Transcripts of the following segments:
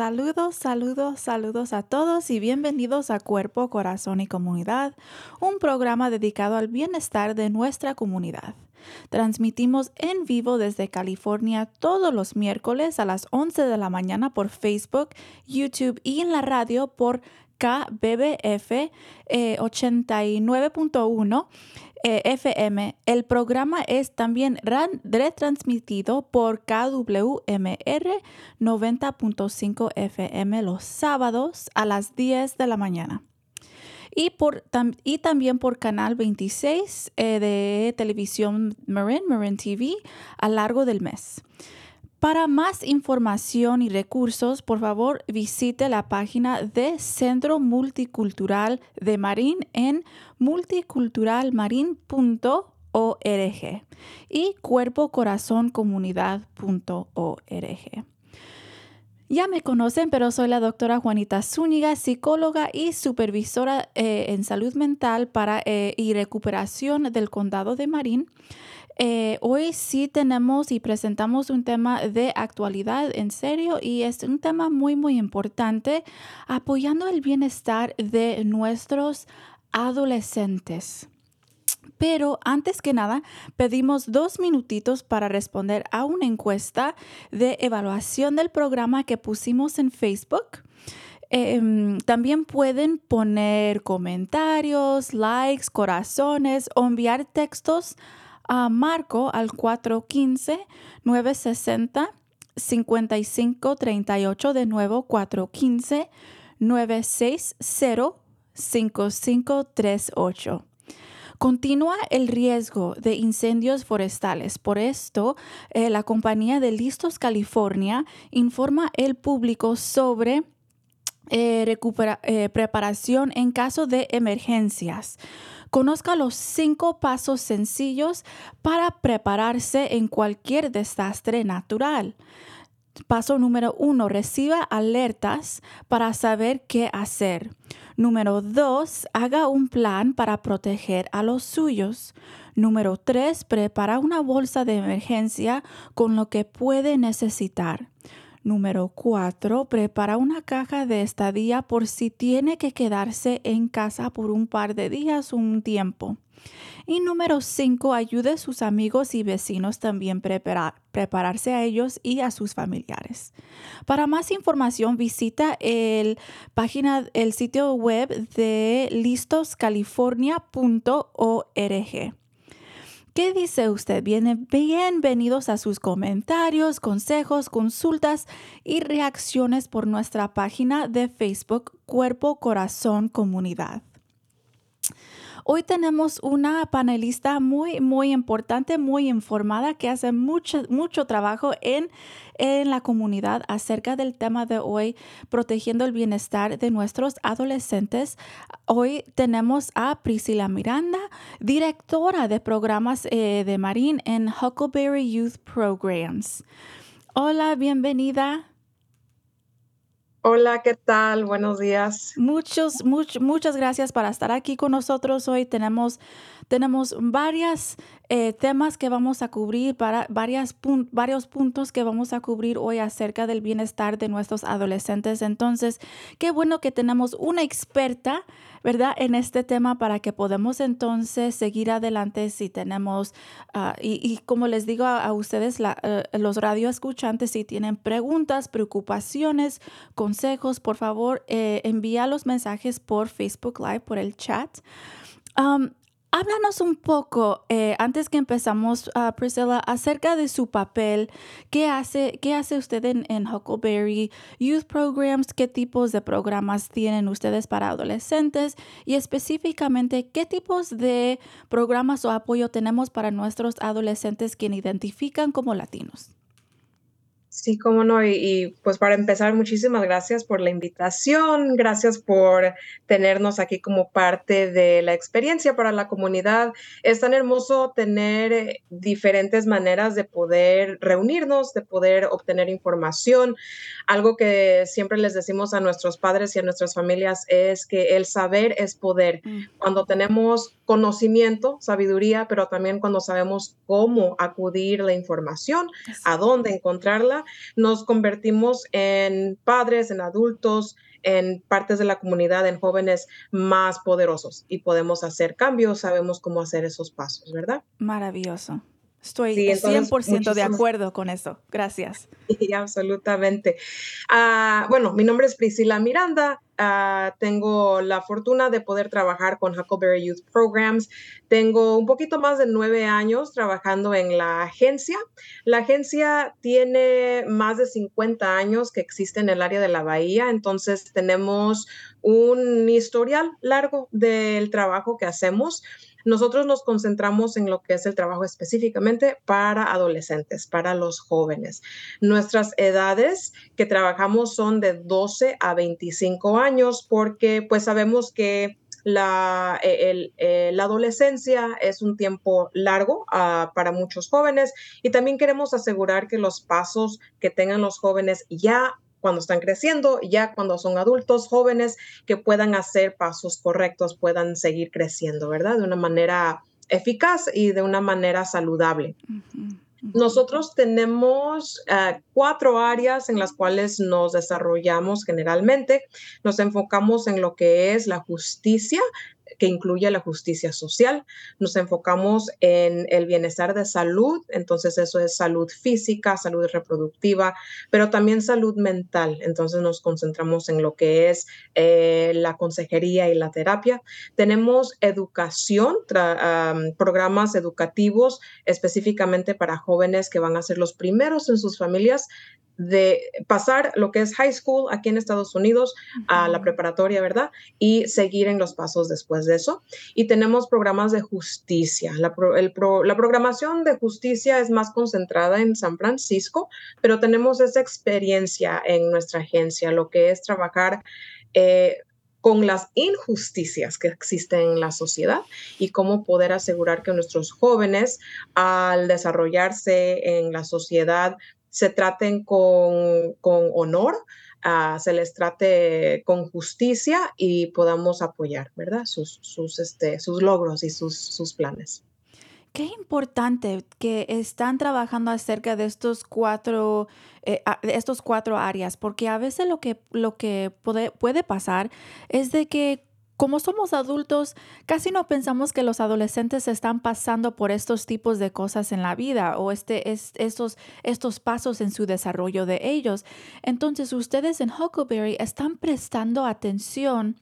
Saludos, saludos, saludos a todos y bienvenidos a Cuerpo, Corazón y Comunidad, un programa dedicado al bienestar de nuestra comunidad. Transmitimos en vivo desde California todos los miércoles a las 11 de la mañana por Facebook, YouTube y en la radio por KBBF eh, 89.1 eh, FM. El programa es también ran- retransmitido por KWMR 90.5 FM los sábados a las 10 de la mañana. Y, por, y también por Canal 26 eh, de televisión Marin, Marin TV, a largo del mes. Para más información y recursos, por favor visite la página de Centro Multicultural de Marín en multiculturalmarin.org y cuerpocorazoncomunidad.org. Ya me conocen, pero soy la doctora Juanita Zúñiga, psicóloga y supervisora eh, en salud mental para, eh, y recuperación del condado de Marín. Eh, hoy sí tenemos y presentamos un tema de actualidad en serio y es un tema muy, muy importante apoyando el bienestar de nuestros adolescentes. Pero antes que nada, pedimos dos minutitos para responder a una encuesta de evaluación del programa que pusimos en Facebook. Em, también pueden poner comentarios, likes, corazones o enviar textos a Marco al 415-960-5538. De nuevo, 415-960-5538. Continúa el riesgo de incendios forestales. Por esto, eh, la compañía de Listos California informa el público sobre eh, eh, preparación en caso de emergencias. Conozca los cinco pasos sencillos para prepararse en cualquier desastre natural. Paso número uno, reciba alertas para saber qué hacer. Número dos, haga un plan para proteger a los suyos. Número tres, prepara una bolsa de emergencia con lo que puede necesitar. Número cuatro, prepara una caja de estadía por si tiene que quedarse en casa por un par de días o un tiempo. Y número 5, ayude a sus amigos y vecinos también prepara- prepararse a ellos y a sus familiares. Para más información visita el página, el sitio web de listoscalifornia.org. ¿Qué dice usted? Viene- Bienvenidos a sus comentarios, consejos, consultas y reacciones por nuestra página de Facebook Cuerpo Corazón Comunidad. Hoy tenemos una panelista muy, muy importante, muy informada, que hace mucho, mucho trabajo en, en la comunidad acerca del tema de hoy, protegiendo el bienestar de nuestros adolescentes. Hoy tenemos a Priscila Miranda, directora de programas eh, de Marín en Huckleberry Youth Programs. Hola, bienvenida. Hola, ¿qué tal? Buenos días. Muchos, muchas gracias por estar aquí con nosotros hoy. Tenemos, tenemos varias eh, temas que vamos a cubrir, para, varias varios puntos que vamos a cubrir hoy acerca del bienestar de nuestros adolescentes. Entonces, qué bueno que tenemos una experta, ¿verdad?, en este tema para que podamos entonces seguir adelante si tenemos, ah, y, como les digo a, ustedes, la, uh, los radioescuchantes, si tienen preguntas, preocupaciones, consejos, por favor, eh, envía los mensajes por Facebook Live, por el chat. Háblanos un poco, eh, antes que empezamos, uh, Priscilla, acerca de su papel. ¿Qué hace, qué hace usted en, en, Huckleberry Youth Programs? ¿Qué tipos de programas tienen ustedes para adolescentes? Y específicamente, ¿qué tipos de programas o apoyo tenemos para nuestros adolescentes que identifican como latinos? Sí, cómo no. Y, pues para empezar, muchísimas gracias por la invitación, gracias por tenernos aquí como parte de la experiencia para la comunidad. Es tan hermoso tener eh, diferentes maneras de poder reunirnos, de poder obtener información. Algo que siempre les decimos a nuestros padres y a nuestras familias es que el saber es poder. Mm. Cuando tenemos conocimiento, sabiduría, pero también cuando sabemos cómo acudir la información, a dónde encontrarla nos convertimos en padres, en adultos, en partes de la comunidad, en jóvenes más poderosos y podemos hacer cambios, sabemos cómo hacer esos pasos, ¿verdad? Maravilloso. Estoy 100% de acuerdo con eso. Gracias. Sí, absolutamente. Uh, bueno, mi nombre es Priscila Miranda. Uh, tengo la fortuna de poder trabajar con Huckleberry Youth Programs. Tengo un poquito más de nueve años trabajando en la agencia. La agencia tiene más de 50 años que existe en el área de la Bahía, entonces tenemos un historial largo del trabajo que hacemos. Nosotros nos concentramos en lo que es el trabajo específicamente para adolescentes, para los jóvenes. Nuestras edades que trabajamos son de 12 a 25 años porque pues sabemos que la, e, eh, la, adolescencia es un tiempo largo uh, para muchos jóvenes y también queremos asegurar que los pasos que tengan los jóvenes ya cuando están creciendo, ya cuando son adultos jóvenes, que puedan hacer pasos correctos, puedan seguir creciendo, ¿verdad? De una manera eficaz y de una manera saludable. Nosotros tenemos uh, cuatro áreas en las cuales nos desarrollamos generalmente. Nos enfocamos en lo que es la justicia, que incluye la justicia social. Nos enfocamos en el bienestar de salud, entonces eso es salud física, salud reproductiva, pero también salud mental. Entonces nos concentramos en lo que es eh, la consejería y la terapia. Tenemos educación, programas educativos específicamente para jóvenes que van a ser los primeros en sus familias de pasar lo que es high school aquí en Estados Unidos a la preparatoria, ¿verdad? Y seguir en los pasos después de eso. Y tenemos programas de justicia. La, la programación de justicia es más concentrada en San Francisco, pero tenemos esa experiencia en nuestra agencia, lo que es trabajar. Eh, con las injusticias que existen en la sociedad y cómo poder asegurar que nuestros jóvenes al desarrollarse en la sociedad se traten con, honor, se les trate con justicia y podamos apoyar, ¿verdad? Sus, sus, este, sus logros y sus, sus planes. Qué importante que están trabajando acerca de estos cuatro, eh, estos cuatro áreas, porque a veces lo que, lo que puede, puede pasar es de que como somos adultos, casi no pensamos que los adolescentes están pasando por estos tipos de cosas en la vida o este, estos, estos pasos en su desarrollo de ellos. Entonces, ustedes en Huckleberry están prestando atención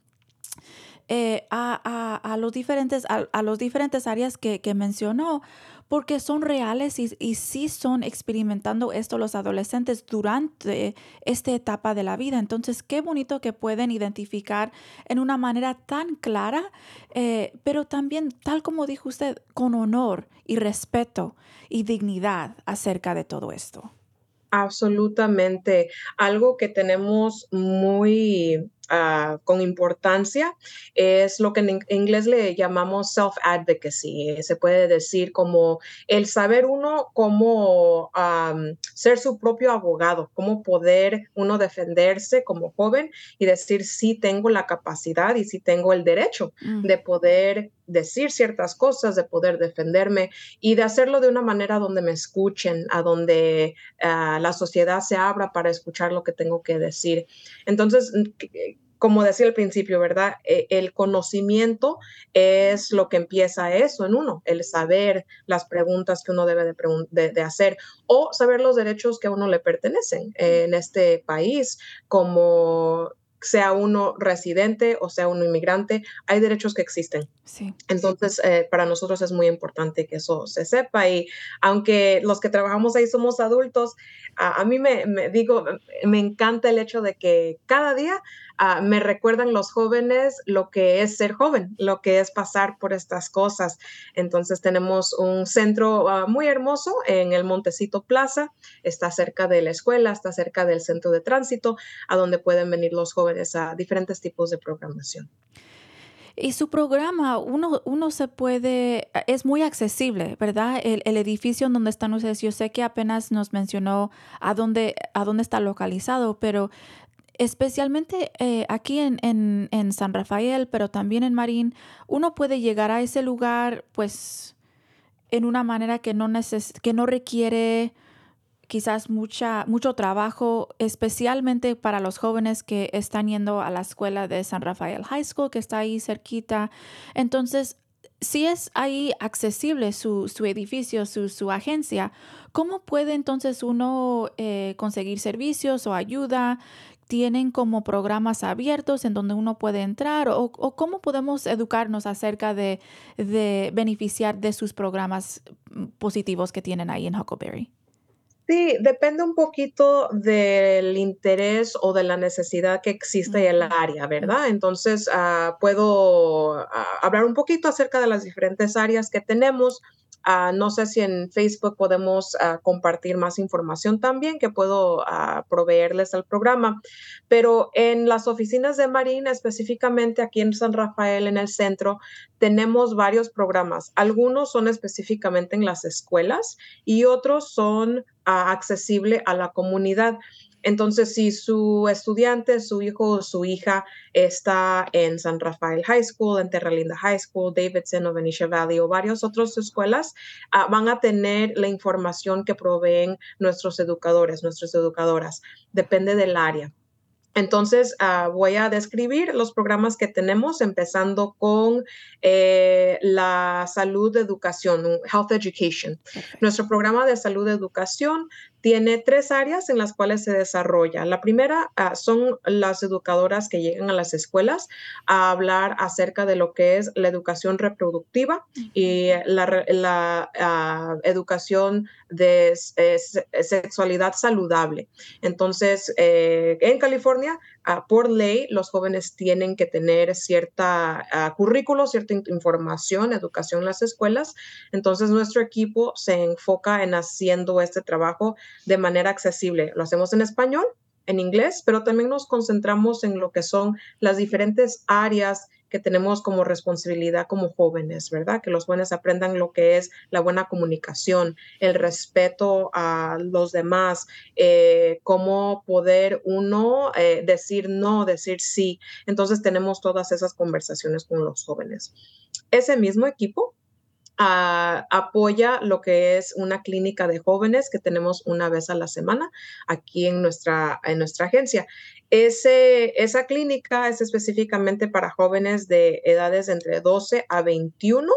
eh, a, los diferentes, a, los diferentes áreas que, mencionó, porque son reales y, sí son experimentando esto los adolescentes durante esta etapa de la vida. Entonces, qué bonito que pueden identificar en una manera tan clara, eh, pero también, tal como dijo usted, con honor y respeto y dignidad acerca de todo esto. Absolutamente. Algo que tenemos muy uh, con importancia es lo que en inglés le llamamos self-advocacy. Se puede decir como el saber uno cómo um, ser su propio abogado, cómo poder uno defenderse como joven y decir sí tengo la capacidad y sí tengo el derecho mm. de poder decir ciertas cosas, de poder defenderme y de hacerlo de una manera donde me escuchen, a donde uh, la sociedad se abra para escuchar lo que tengo que decir. Entonces, como decía al principio, ¿verdad? E, el conocimiento es lo que empieza eso en uno, el saber las preguntas que uno debe de, hacer o saber los derechos que a uno le pertenecen en este país, como sea uno residente o sea uno inmigrante, hay derechos que existen. Sí. Entonces, eh, para nosotros es muy importante que eso se sepa y aunque los que trabajamos ahí somos adultos, a, mí me, me, digo, me encanta el hecho de que cada día Ah, me recuerdan los jóvenes lo que es ser joven, lo que es pasar por estas cosas. Entonces tenemos un centro ah, muy hermoso en el Montecito Plaza, está cerca de la escuela, está cerca del centro de tránsito, a donde pueden venir los jóvenes a diferentes tipos de programación. Y su programa, uno, uno se puede, es muy accesible, ¿verdad? El, edificio en donde están ustedes, yo sé que apenas nos mencionó a dónde, a dónde está localizado, pero especialmente eh, aquí en, en, San Rafael, pero también en Marín, uno puede llegar a ese lugar pues en una manera que no, que no requiere quizás mucha, mucho trabajo, especialmente para los jóvenes que están yendo a la escuela de San Rafael High School, que está ahí cerquita. Entonces, si es ahí accesible su, su edificio, su, su, agencia, ¿cómo puede entonces uno eh, conseguir servicios o ayuda? Tienen como programas abiertos en donde uno puede entrar o, cómo podemos educarnos acerca de, beneficiar de sus programas mm, positivos que tienen ahí en Huckleberry? Sí, depende un poquito del interés o de la necesidad que existe en el área, ¿verdad? Entonces, ah, puedo ah, hablar un poquito acerca de las diferentes áreas que tenemos. Ah, no sé si en Facebook podemos ah, compartir más información también que puedo ah, proveerles al programa, pero en las oficinas de Marina, específicamente aquí en San Rafael, en el centro, tenemos varios programas. Algunos son específicamente en las escuelas y otros son accesibles a la comunidad. Entonces, si su estudiante, su hijo o su hija está en San Rafael High School, en Terra Linda High School, Davidson o Benicia Valley o varias otras escuelas, ah, van a tener la información que proveen nuestros educadores, nuestras educadoras. Depende del área. Entonces, ah, voy a describir los programas que tenemos, empezando con eh, la salud de educación, Health Education. Nuestro programa de salud de educación tiene tres áreas en las cuales se desarrolla. La primera ah, son las educadoras que llegan a las escuelas a hablar acerca de lo que es la educación reproductiva y la, ah, educación de sexualidad saludable. Entonces, eh, en California, ah, por ley, los jóvenes tienen que tener cierta currículo, cierta información, educación en las escuelas. Entonces, nuestro equipo se enfoca en haciendo este trabajo de manera accesible. Lo hacemos en español, en inglés, pero también nos concentramos en lo que son las diferentes áreas que tenemos como responsabilidad como jóvenes, ¿verdad? Que los jóvenes aprendan lo que es la buena comunicación, el respeto a los demás, eh, cómo poder uno eh, decir no, decir sí. Entonces tenemos todas esas conversaciones con los jóvenes. Ese mismo equipo apoya lo que es una clínica de jóvenes que tenemos una vez a la semana aquí en nuestra, en nuestra agencia. Esa clínica es específicamente para jóvenes de edades entre 12 a 21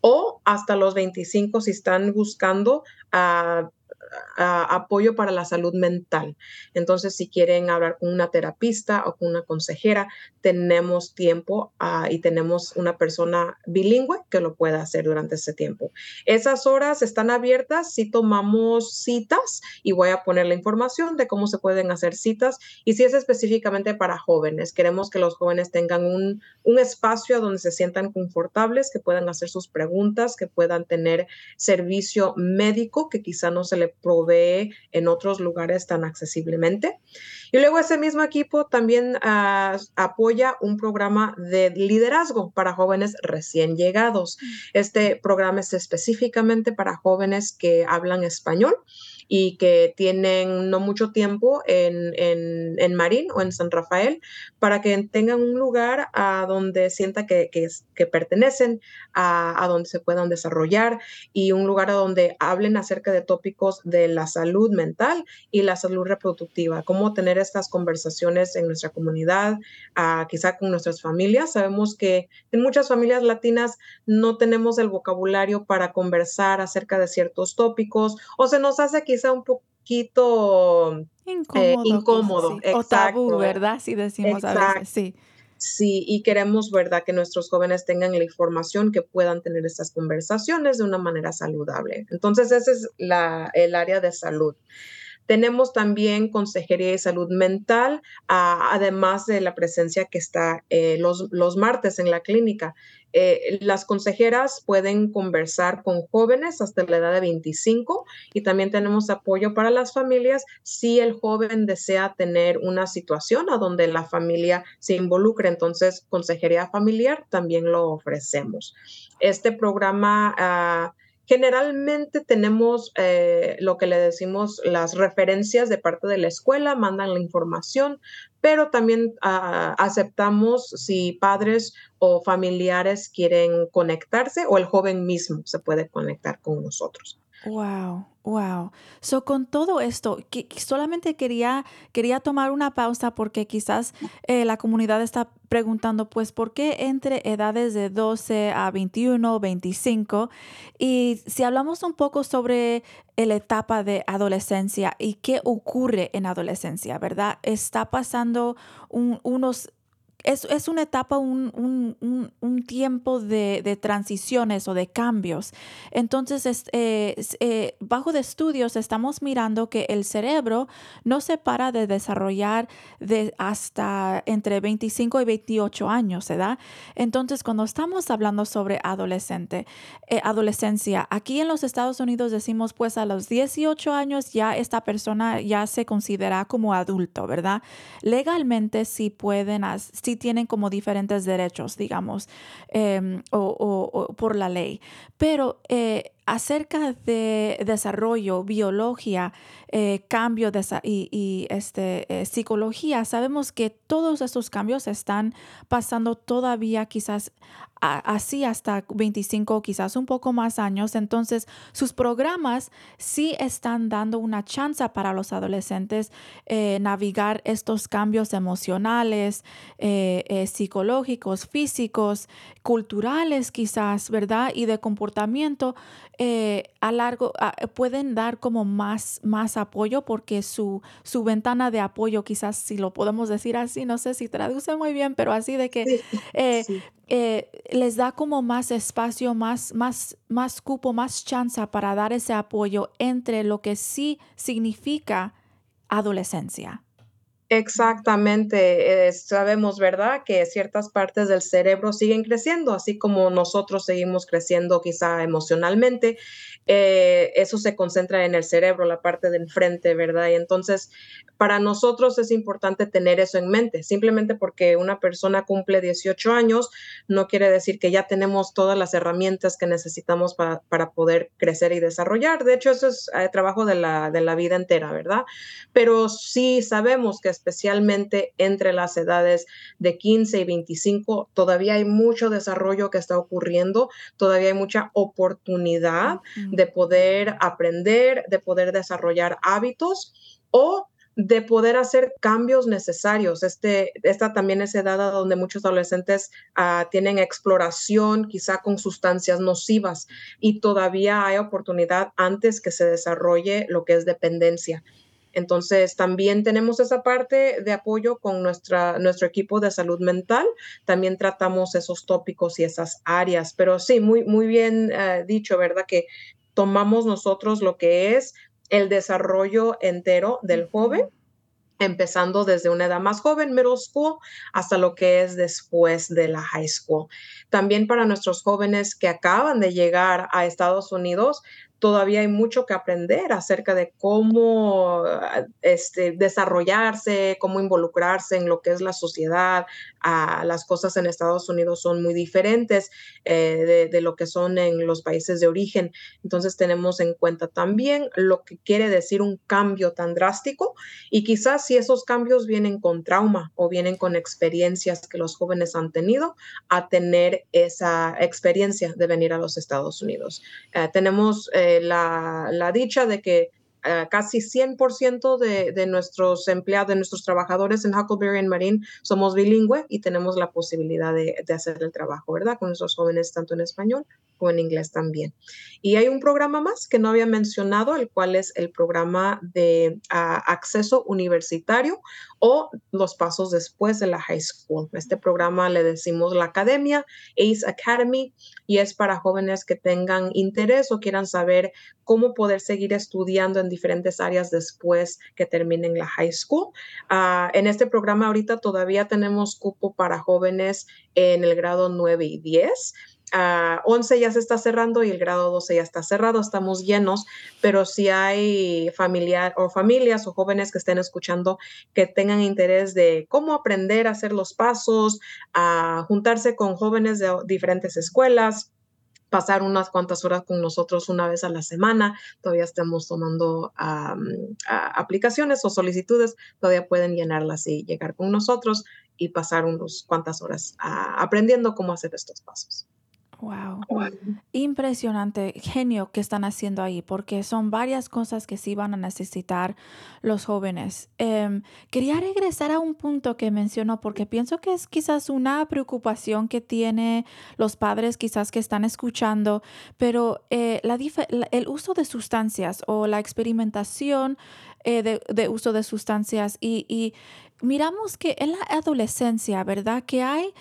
o hasta los 25 si están buscando ah, apoyo para la salud mental. Entonces, si quieren hablar con una terapista o con una consejera, tenemos tiempo ah, y tenemos una persona bilingüe que lo pueda hacer durante ese tiempo. Esas horas están abiertas si tomamos citas y voy a poner la información de cómo se pueden hacer citas y si es específicamente para jóvenes. Queremos que los jóvenes tengan un, un espacio donde se sientan confortables, que puedan hacer sus preguntas, que puedan tener servicio médico que quizá no se le provee en otros lugares tan accesiblemente. Y luego ese mismo equipo también ah, apoya un programa de liderazgo para jóvenes recién llegados. Mm. Este programa es específicamente para jóvenes que hablan español y que tienen no mucho tiempo en, en, Marín o en San Rafael para que tengan un lugar a donde sienta que, que, pertenecen, a, a, donde se puedan desarrollar y un lugar a donde hablen acerca de tópicos de la salud mental y la salud reproductiva, cómo tener estas conversaciones en nuestra comunidad, uh, quizá con nuestras familias. Sabemos que en muchas familias latinas no tenemos el vocabulario para conversar acerca de ciertos tópicos o se nos hace quizá un poquito eh, incómodo, o tabú, ¿verdad? Si decimos a veces, sí. Sí, y queremos, ¿verdad?, que nuestros jóvenes tengan la información, que puedan tener estas conversaciones de una manera saludable. Entonces, ese es la, el área de salud. Tenemos también consejería de salud mental, además de la presencia que está eh, los, martes en la clínica. Eh, las consejeras pueden conversar con jóvenes hasta la edad de 25 y también tenemos apoyo para las familias si el joven desea tener una situación a donde la familia se involucre. Entonces, consejería familiar también lo ofrecemos. Este programa... Uh, Generalmente tenemos eh, lo que le decimos las referencias de parte de la escuela, mandan la información, pero también ah, aceptamos si padres o familiares quieren conectarse o el joven mismo se puede conectar con nosotros. Wow, wow. So con todo esto, que, solamente quería, quería tomar una pausa porque quizás eh, la comunidad está preguntando, pues, ¿por qué entre edades de 12 a 21, 25? Y si hablamos un poco sobre la etapa de adolescencia y qué ocurre en adolescencia, ¿verdad? Está pasando unos es, una etapa, un, tiempo de, transiciones o de cambios. Entonces, eh, eh, bajo de estudios estamos mirando que el cerebro no se para de desarrollar de hasta entre 25 y 28 años, ¿verdad? Entonces, cuando estamos hablando sobre adolescente, eh, adolescencia, aquí en los Estados Unidos decimos, pues a los 18 años ya esta persona ya se considera como adulto, ¿verdad? Legalmente sí pueden, sí tienen como diferentes derechos, digamos, em, o, por la ley. Pero eh, acerca de desarrollo, biología, eh, cambio de, y, este, eh, psicología, sabemos que todos estos cambios están pasando todavía quizás así hasta 25, quizás un poco más años. Entonces, sus programas sí están dando una chance para los adolescentes eh, navegar estos cambios emocionales, psicológicos, físicos, culturales quizás, ¿verdad? Y de comportamiento a largo, pueden dar como más, más apoyo porque su, su ventana de apoyo, quizás si lo podemos decir así, no sé si traduce muy bien, pero así de que eh, eh, les da como más espacio, más, más, más cupo, más chance para dar ese apoyo entre lo que sí significa adolescencia. Exactamente, eh, sabemos, ¿verdad?, que ciertas partes del cerebro siguen creciendo, así como nosotros seguimos creciendo quizá emocionalmente, eh, eso se concentra en el cerebro, la parte de enfrente, ¿verdad? Y entonces, para nosotros es importante tener eso en mente, simplemente porque una persona cumple 18 años, no quiere decir que ya tenemos todas las herramientas que necesitamos para, poder crecer y desarrollar. De hecho, eso es eh, trabajo de la, de la vida entera, ¿verdad? Pero sí sabemos que especialmente entre las edades de 15 y 25, todavía hay mucho desarrollo que está ocurriendo, todavía hay mucha oportunidad de poder aprender, de poder desarrollar hábitos o de poder hacer cambios necesarios. Este, esta también es edad donde muchos adolescentes uh, tienen exploración quizá con sustancias nocivas y todavía hay oportunidad antes que se desarrolle lo que es dependencia. Entonces, también tenemos esa parte de apoyo con nuestra, nuestro equipo de salud mental. También tratamos esos tópicos y esas áreas. Pero sí, muy, muy bien uh, dicho, ¿verdad? Que tomamos nosotros lo que es el desarrollo entero del joven, empezando desde una edad más joven, middle school, hasta lo que es después de la high school. También para nuestros jóvenes que acaban de llegar a Estados Unidos, todavía hay mucho que aprender acerca de cómo este, desarrollarse, cómo involucrarse en lo que es la sociedad. Ah, las cosas en Estados Unidos son muy diferentes eh, de, de, lo que son en los países de origen. Entonces tenemos en cuenta también lo que quiere decir un cambio tan drástico y quizás si esos cambios vienen con trauma o vienen con experiencias que los jóvenes han tenido, a tener esa experiencia de venir a los Estados Unidos. Eh, tenemos eh, la, la, dicha de que uh, casi 100% de, de, nuestros empleados, de nuestros trabajadores en Huckleberry and Marine somos bilingüe y tenemos la posibilidad de, de, hacer el trabajo, ¿verdad? Con nuestros jóvenes tanto en español como en inglés también. Y hay un programa más que no había mencionado, el cual es el programa de uh, acceso universitario o los pasos después de la high school. Este programa le decimos la academia, ACE Academy, y es para jóvenes que tengan interés o quieran saber cómo poder seguir estudiando en diferentes áreas después que terminen la high school. Uh, en este programa ahorita todavía tenemos cupo para jóvenes en el grado 9 y 10 uh, 11 ya se está cerrando y el grado 12 ya está cerrado, estamos llenos, pero si hay familiar o familias o jóvenes que estén escuchando que tengan interés de cómo aprender a hacer los pasos, a juntarse con jóvenes de diferentes escuelas, pasar unas cuantas horas con nosotros una vez a la semana. Todavía estamos tomando aplicaciones o solicitudes, todavía pueden llenarlas y llegar con nosotros y pasar unas cuantas horas aprendiendo cómo hacer estos pasos. Wow. Impresionante, genio que están haciendo ahí, porque son varias cosas que sí van a necesitar los jóvenes. Eh, quería regresar a un punto que mencionó, porque pienso que es quizás una preocupación que tiene los padres, quizás que están escuchando, pero eh, la el uso de sustancias o la experimentación eh, de, de, uso de sustancias y, y miramos que en la adolescencia, ¿verdad? Que hay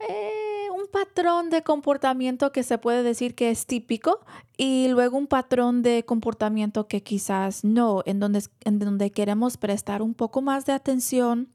eh, un patrón de comportamiento que se puede decir que es típico y luego un patrón de comportamiento que quizás no, en donde, en donde queremos prestar un poco más de atención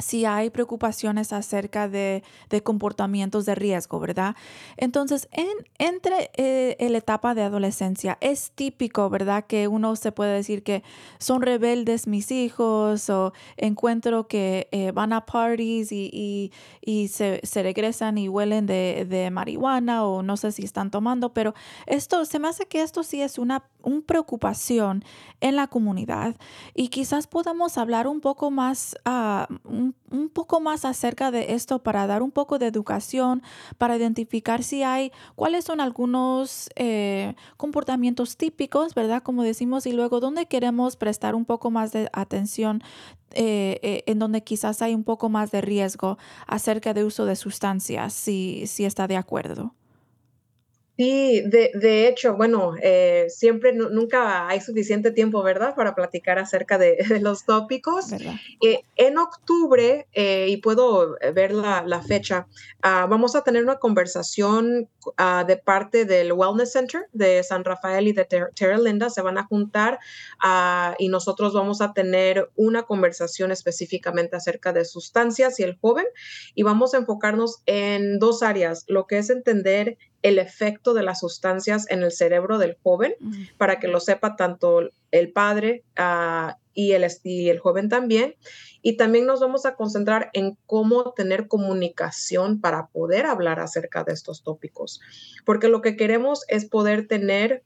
si hay preocupaciones acerca de, de, comportamientos de riesgo, ¿verdad? Entonces, en, entre eh, la etapa de adolescencia es típico, ¿verdad? Que uno se puede decir que son rebeldes mis hijos o encuentro que eh, van a parties y, y, se, se, regresan y huelen de, de, marihuana o no sé si están tomando, pero esto se me hace que esto sí es una, una preocupación en la comunidad y quizás podamos hablar un poco más, uh, un poco más acerca de esto para dar un poco de educación, para identificar si hay, cuáles son algunos eh, comportamientos típicos, ¿verdad? Como decimos, y luego dónde queremos prestar un poco más de atención, eh, eh, en donde quizás hay un poco más de riesgo acerca de uso de sustancias, si, si está de acuerdo. Sí, de, de, hecho, bueno, eh, siempre, nunca hay suficiente tiempo, ¿verdad?, para platicar acerca de, de los tópicos. Eh, en octubre, eh, y puedo ver la, la fecha, uh, vamos a tener una conversación uh, de parte del Wellness Center de San Rafael y de Ter Terra Linda. Se van a juntar uh, y nosotros vamos a tener una conversación específicamente acerca de sustancias y el joven. Y vamos a enfocarnos en dos áreas, lo que es entender el efecto de las sustancias en el cerebro del joven, para que lo sepa tanto el padre uh, y, el, y el joven también. Y también nos vamos a concentrar en cómo tener comunicación para poder hablar acerca de estos tópicos, porque lo que queremos es poder tener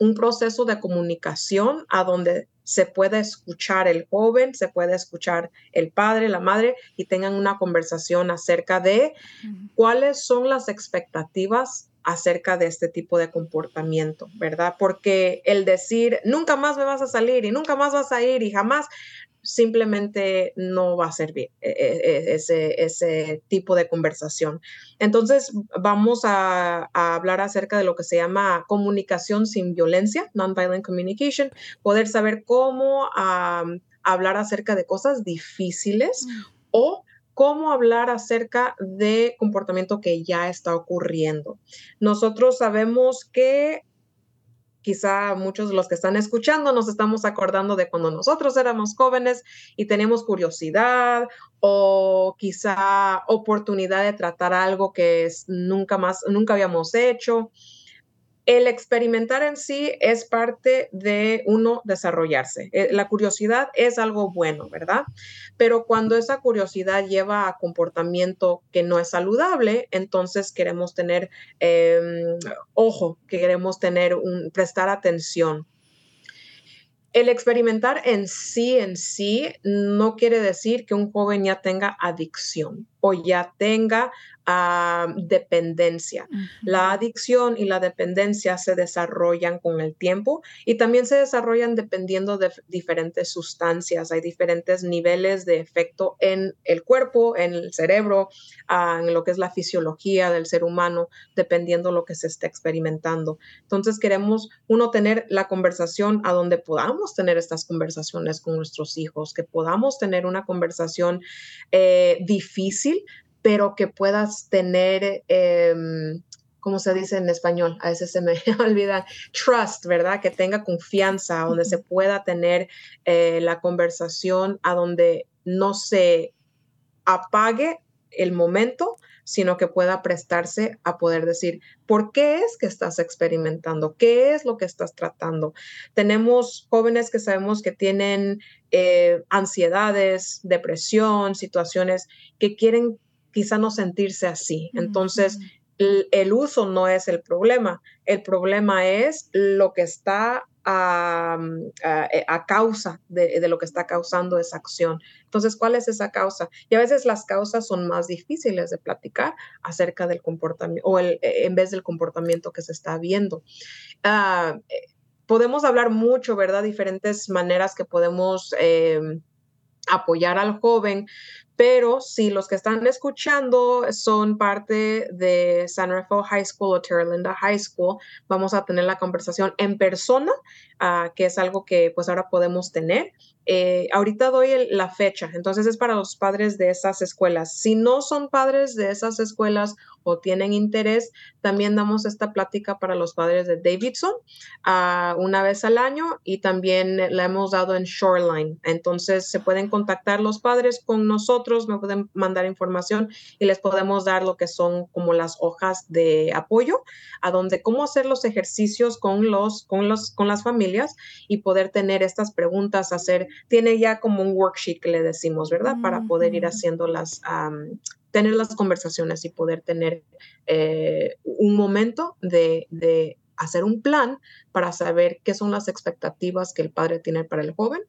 un proceso de comunicación a donde se pueda escuchar el joven, se pueda escuchar el padre, la madre y tengan una conversación acerca de cuáles son las expectativas acerca de este tipo de comportamiento, ¿verdad? Porque el decir, nunca más me vas a salir y nunca más vas a ir y jamás, simplemente no va a servir e, e, e, ese, ese tipo de conversación. Entonces, vamos a, hablar acerca de lo que se llama comunicación sin violencia, nonviolent communication, poder saber cómo hablar acerca de cosas difíciles mm. o cómo hablar acerca de comportamiento que ya está ocurriendo. Nosotros sabemos que quizá muchos de los que están escuchando nos estamos acordando de cuando nosotros éramos jóvenes y teníamos curiosidad o quizá oportunidad de tratar algo que nunca más, nunca habíamos hecho el experimentar en sí es parte de uno desarrollarse. Eh, la curiosidad es algo bueno, ¿verdad? Pero cuando esa curiosidad lleva a comportamiento que no es saludable, entonces queremos tener em, ojo, queremos tener un, prestar atención. El experimentar en sí, en sí, no quiere decir que un joven ya tenga adicción o ya tenga dependencia. La adicción y la dependencia se desarrollan con el tiempo y también se desarrollan dependiendo de diferentes sustancias. Hay diferentes niveles de efecto en el cuerpo, en el cerebro, ah, en lo que es la fisiología del ser humano, dependiendo lo que se esté experimentando. Entonces queremos uno tener la conversación a donde podamos tener estas conversaciones con nuestros hijos, que podamos tener una conversación eh, difícil, pero que puedas tener, eh, ¿cómo se dice en español? A veces se me olvida, trust, ¿verdad? Que tenga confianza, donde se pueda tener eh, la conversación, a donde no se apague el momento, sino que pueda prestarse a poder decir, ¿por qué es que estás experimentando? ¿Qué es lo que estás tratando? Tenemos jóvenes que sabemos que tienen eh, ansiedades, depresión, situaciones que quieren quizá no sentirse así. Entonces, el, uso no es el problema, el problema es lo que está a, eh, causa de, lo que está causando esa acción. Entonces, ¿cuál es esa causa? Y a veces las causas son más difíciles de platicar acerca del comportamiento o el, e, en vez del comportamiento que se está viendo. Ah, eh, podemos hablar mucho, ¿verdad? Diferentes maneras que podemos... Em, apoyar al joven, pero si los que están escuchando son parte de San Rafael High School o Terra Linda High School, vamos a tener la conversación en persona, uh, que es algo que pues ahora podemos tener. Eh, ahorita doy la fecha, entonces es para los padres de esas escuelas. Si no son padres de esas escuelas o tienen interés, también damos esta plática para los padres de Davidson uh, una vez al año y también la hemos dado en Shoreline. Entonces se pueden contactar los padres con nosotros, me pueden mandar información y les podemos dar lo que son como las hojas de apoyo, a donde cómo hacer los ejercicios con los, con los, con las familias y poder tener estas preguntas, hacer tiene ya como un worksheet que le decimos, ¿verdad? Para poder ir haciendo las, tener las conversaciones y poder tener eh, un momento de, de hacer un plan para saber qué son las expectativas que el padre tiene para el joven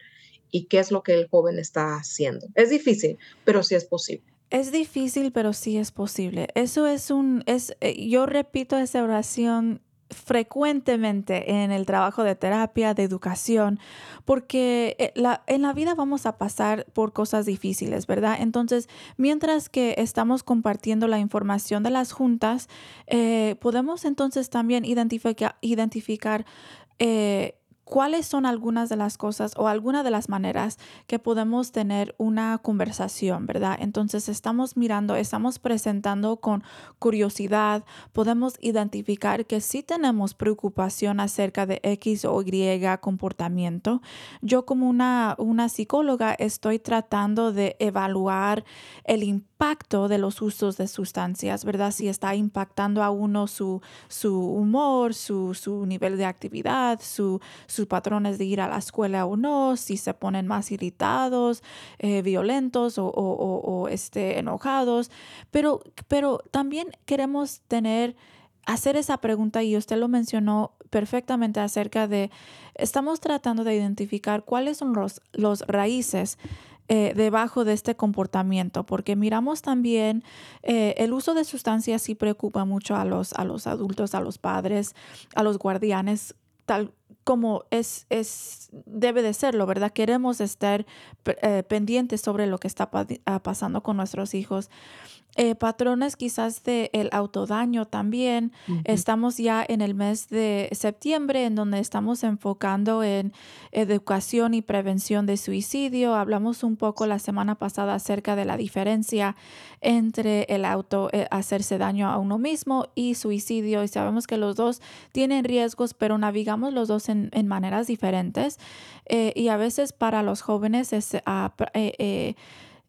y qué es lo que el joven está haciendo. Es difícil, pero sí es posible. Es difícil, pero sí es posible. Eso es un, es, eh, yo repito esa oración frecuentemente en el trabajo de terapia, de educación, porque eh, en la vida vamos a pasar por cosas difíciles, ¿verdad? Entonces, mientras que estamos compartiendo la información de las juntas, eh, podemos entonces también identificar, eh, cuáles son algunas de las cosas o algunas de las maneras que podemos tener una conversación, ¿verdad? Entonces estamos mirando, estamos presentando con curiosidad, podemos identificar que sí tenemos preocupación acerca de X o Y comportamiento. Yo como una, una psicóloga estoy tratando de evaluar el impacto de los usos de sustancias, ¿verdad? Si está impactando a uno su, su humor, su, su nivel de actividad, su sus patrones de ir a la escuela o no, si se ponen más irritados, eh, violentos o, este, enojados, pero, pero también queremos tener hacer esa pregunta y usted lo mencionó perfectamente acerca de, estamos tratando de identificar cuáles son los, los raíces eh, debajo de este comportamiento, porque miramos también eh, el uso de sustancias sí preocupa mucho a los, a los adultos, a los padres, a los guardianes, tal como es, es debe de serlo, ¿verdad? Queremos estar eh, pendientes sobre lo que está ah, pasando con nuestros hijos. Eh, patrones quizás de el autodaño también. Estamos ya en el mes de septiembre en donde estamos enfocando en educación y prevención de suicidio. Hablamos un poco la semana pasada acerca de la diferencia entre el auto eh, hacerse daño a uno mismo y suicidio y sabemos que los dos tienen riesgos pero navegamos los dos en, maneras diferentes eh, y a veces para los jóvenes es... Ah,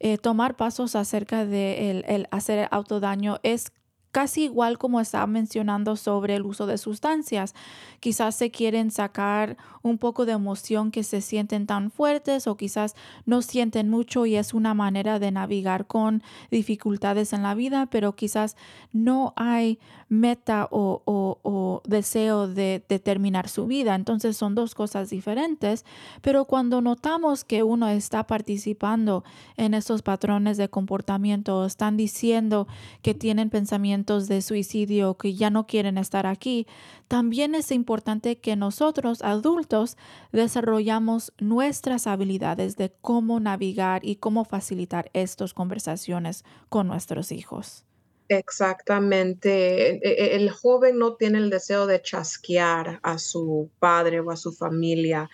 eh, tomar pasos acerca de el, el hacer autodaño es casi igual como estaba mencionando sobre el uso de sustancias. Quizás se quieren sacar un poco de emoción que se sienten tan fuertes o quizás no sienten mucho y es una manera de navegar con dificultades en la vida, pero quizás no hay meta o, deseo de, terminar su vida. Entonces son dos cosas diferentes, pero cuando notamos que uno está participando en esos patrones de comportamiento, están diciendo que tienen pensamientos de suicidio, que ya no quieren estar aquí, también es importante que nosotros adultos desarrollamos nuestras habilidades de cómo navegar y cómo facilitar estas conversaciones con nuestros hijos. Exactamente. E, e, el joven no tiene el deseo de chasquear a su padre o a su familia,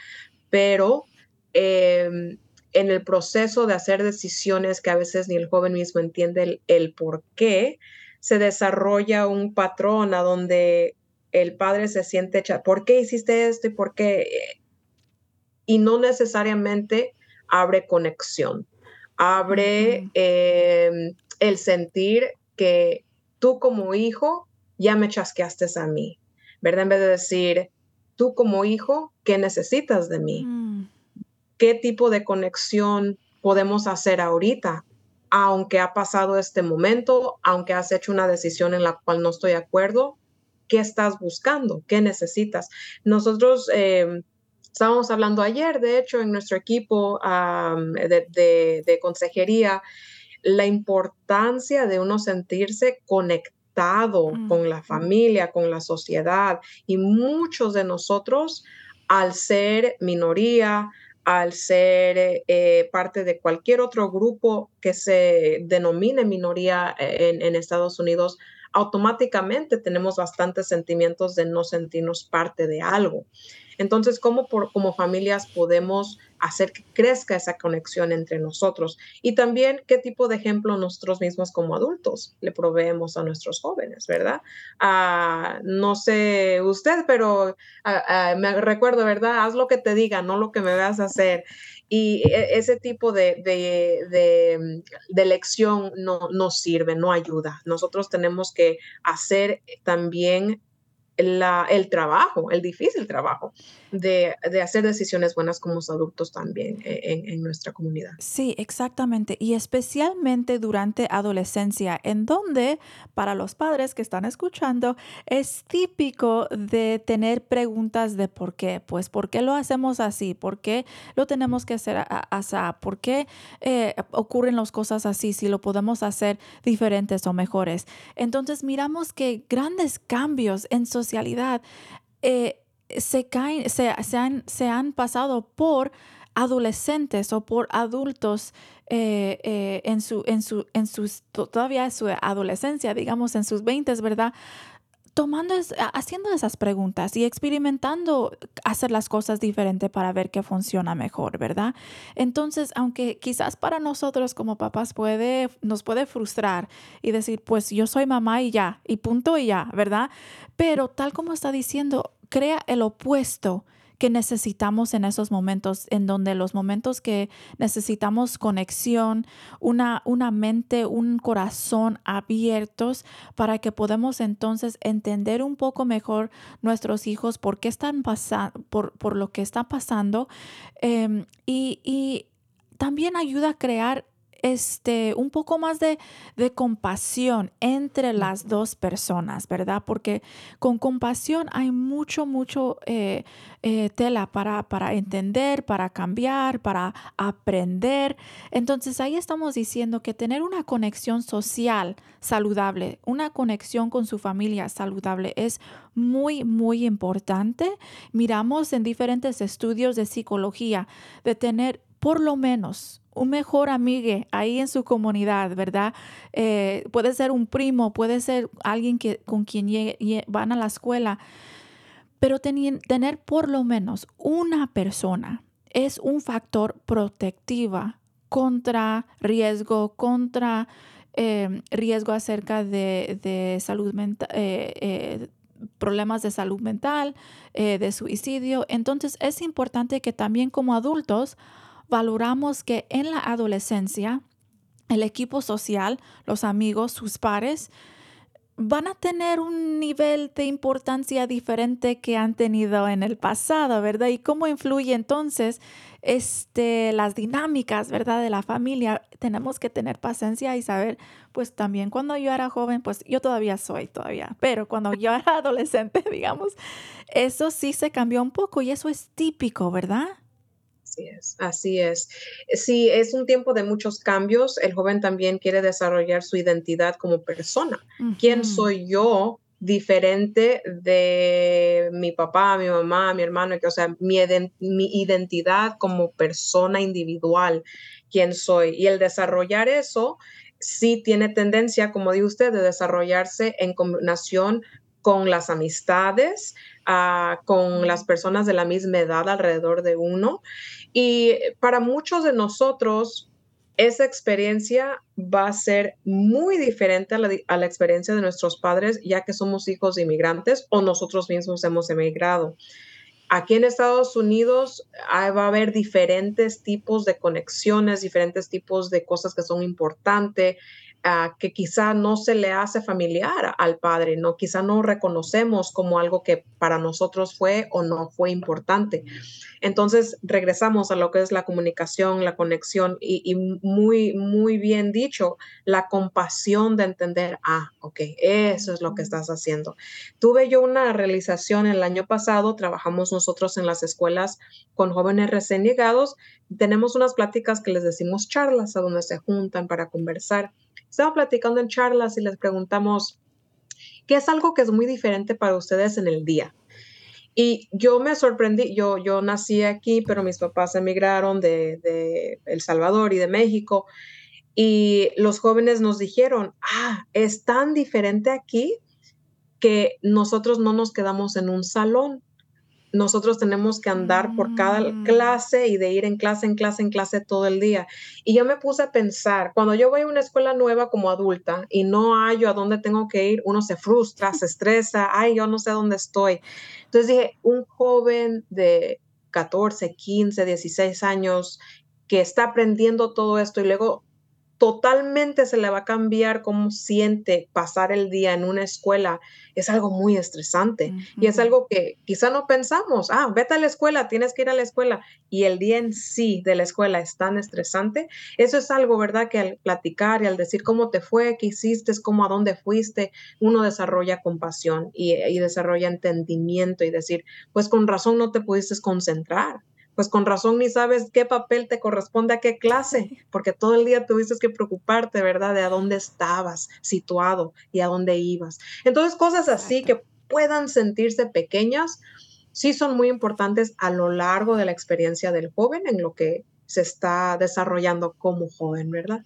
pero em, en el proceso de hacer decisiones que a veces ni el joven mismo entiende el, por qué, se desarrolla un patrón a donde el padre se siente, ¿por qué hiciste esto y por qué? Y no necesariamente abre conexión, abre em, el sentir que tú como hijo ya me chasqueaste a mí, ¿verdad? En vez de decir, tú como hijo, ¿qué necesitas de mí? Mm. ¿Qué tipo de conexión podemos hacer ahorita? Aunque ha pasado este momento, aunque has hecho una decisión en la cual no estoy de acuerdo, ¿qué estás buscando? ¿Qué necesitas? Nosotros em, estábamos hablando ayer, de hecho, en nuestro equipo de consejería, la importancia de uno sentirse conectado con la familia, con la sociedad. Y muchos de nosotros, al ser minoría, al ser eh, parte de cualquier otro grupo que se denomine minoría en, en Estados Unidos, automáticamente tenemos bastantes sentimientos de no sentirnos parte de algo. Entonces, ¿cómo como familias podemos hacer que crezca esa conexión entre nosotros? Y también, ¿qué tipo de ejemplo nosotros mismos como adultos le proveemos a nuestros jóvenes, verdad? Ah, no sé usted, pero ah, ah, me recuerdo, ¿verdad? Haz lo que te diga, no lo que me veas hacer. Y e, ese tipo de, de, de, lección no, no sirve, no ayuda. Nosotros tenemos que hacer también el trabajo, el difícil trabajo de, hacer decisiones buenas como adultos también eh, en, nuestra comunidad. Sí, exactamente. Y especialmente durante adolescencia, en donde para los padres que están escuchando es típico de tener preguntas de por qué. Pues, ¿por qué lo hacemos así? ¿Por qué lo tenemos que hacer así? ¿Por qué eh, ocurren las cosas así si lo podemos hacer diferentes o mejores? Entonces miramos que grandes cambios en sociedad eh, se, caen, se, han, se han pasado por adolescentes o por adultos eh, eh, en, su, en, su, en todavía su adolescencia, digamos en sus 20, ¿verdad? tomando, haciendo esas preguntas y experimentando hacer las cosas diferente para ver qué funciona mejor, ¿verdad? Entonces, aunque quizás para nosotros como papás puede, nos puede frustrar y decir, pues yo soy mamá y ya, y punto y ya, ¿verdad? Pero tal como está diciendo, crea el opuesto que necesitamos en esos momentos, en donde los momentos que necesitamos conexión, una, una mente, un corazón abiertos para que podamos entonces entender un poco mejor nuestros hijos, por qué están pasando, por, por lo que está pasando em, y, y también ayuda a crear este, un poco más de, de compasión entre las dos personas, ¿verdad? Porque con compasión hay mucho, mucho eh, eh, tela para, para entender, para cambiar, para aprender. Entonces ahí estamos diciendo que tener una conexión social saludable, una conexión con su familia saludable es muy, muy importante. Miramos en diferentes estudios de psicología de tener por lo menos un mejor amigo ahí en su comunidad, ¿verdad? Eh, puede ser un primo, puede ser alguien que, con quien van a la escuela, pero tener por lo menos una persona es un factor protectiva contra riesgo, contra em, riesgo acerca de, salud mental, eh, eh, problemas de salud mental, de suicidio. Entonces es importante que también como adultos valoramos que en la adolescencia el equipo social, los amigos, sus pares, van a tener un nivel de importancia diferente que han tenido en el pasado, ¿verdad? Y cómo influye entonces este, las dinámicas, ¿verdad? De la familia. Tenemos que tener paciencia y saber, pues también cuando yo era joven, pues yo todavía soy todavía, pero cuando yo era adolescente, digamos, eso sí se cambió un poco y eso es típico, ¿verdad? Así es, así es. Sí, es un tiempo de muchos cambios. El joven también quiere desarrollar su identidad como persona. ¿Quién soy yo diferente de mi papá, mi mamá, mi hermano? O sea, mi, mi identidad como persona individual, quién soy. Y el desarrollar eso sí tiene tendencia, como dice usted, de desarrollarse en combinación con las amistades, ah, con las personas de la misma edad alrededor de uno. Y para muchos de nosotros, esa experiencia va a ser muy diferente a la, experiencia de nuestros padres, ya que somos hijos de inmigrantes o nosotros mismos hemos emigrado. Aquí en Estados Unidos ah, va a haber diferentes tipos de conexiones, diferentes tipos de cosas que son importantes que quizá no se le hace familiar al padre, ¿no? Quizá no reconocemos como algo que para nosotros fue o no fue importante. Entonces, regresamos a lo que es la comunicación, la conexión y, muy, muy bien dicho, la compasión de entender, ah, ok, eso es lo que estás haciendo. Tuve yo una realización el año pasado, trabajamos nosotros en las escuelas con jóvenes recién llegados, tenemos unas pláticas que les decimos charlas a donde se juntan para conversar estaba platicando en charlas y les preguntamos, ¿qué es algo que es muy diferente para ustedes en el día? Y yo me sorprendí, yo, yo nací aquí, pero mis papás emigraron de, de El Salvador y de México. Y los jóvenes nos dijeron, ah, es tan diferente aquí que nosotros no nos quedamos en un salón nosotros tenemos que andar por cada mm. clase y de ir en clase, en clase, en clase todo el día. Y yo me puse a pensar, cuando yo voy a una escuela nueva como adulta y no hallo a dónde tengo que ir, uno se frustra, se estresa, ay, yo no sé dónde estoy. Entonces dije, un joven de 14, 15, 16 años que está aprendiendo todo esto y luego totalmente se le va a cambiar cómo siente pasar el día en una escuela. Es algo muy estresante y es algo que quizá no pensamos, ah, vete a la escuela, tienes que ir a la escuela y el día en sí de la escuela es tan estresante. Eso es algo, ¿verdad? Que al platicar y al decir cómo te fue, qué hiciste, cómo a dónde fuiste, uno desarrolla compasión y, y desarrolla entendimiento y decir, pues con razón no te pudiste concentrar pues con razón ni sabes qué papel te corresponde a qué clase, porque todo el día tuviste que preocuparte, ¿verdad? De a dónde estabas situado y a dónde ibas. Entonces, cosas así que puedan sentirse pequeñas, sí son muy importantes a lo largo de la experiencia del joven en lo que se está desarrollando como joven, ¿verdad?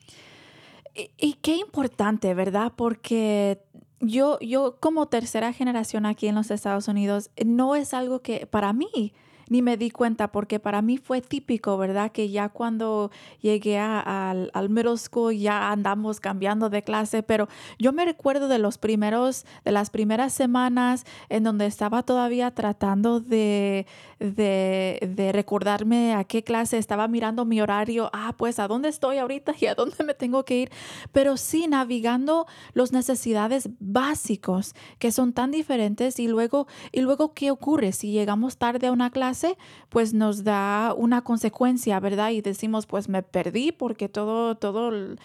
Y, y qué importante, ¿verdad? Porque yo, yo como tercera generación aquí en los Estados Unidos, no es algo que para mí, ni me di cuenta porque para mí fue típico, ¿verdad? Que ya cuando llegué al, al middle school ya andamos cambiando de clase, pero yo me recuerdo de los primeros, de las primeras semanas en donde estaba todavía tratando de, de, de recordarme a qué clase estaba mirando mi horario, ah, pues a dónde estoy ahorita y a dónde me tengo que ir, pero sí navegando las necesidades básicos que son tan diferentes y luego, y luego, ¿qué ocurre si llegamos tarde a una clase? Pues nos da una consecuencia, ¿verdad? Y decimos, pues me perdí porque todo, todo,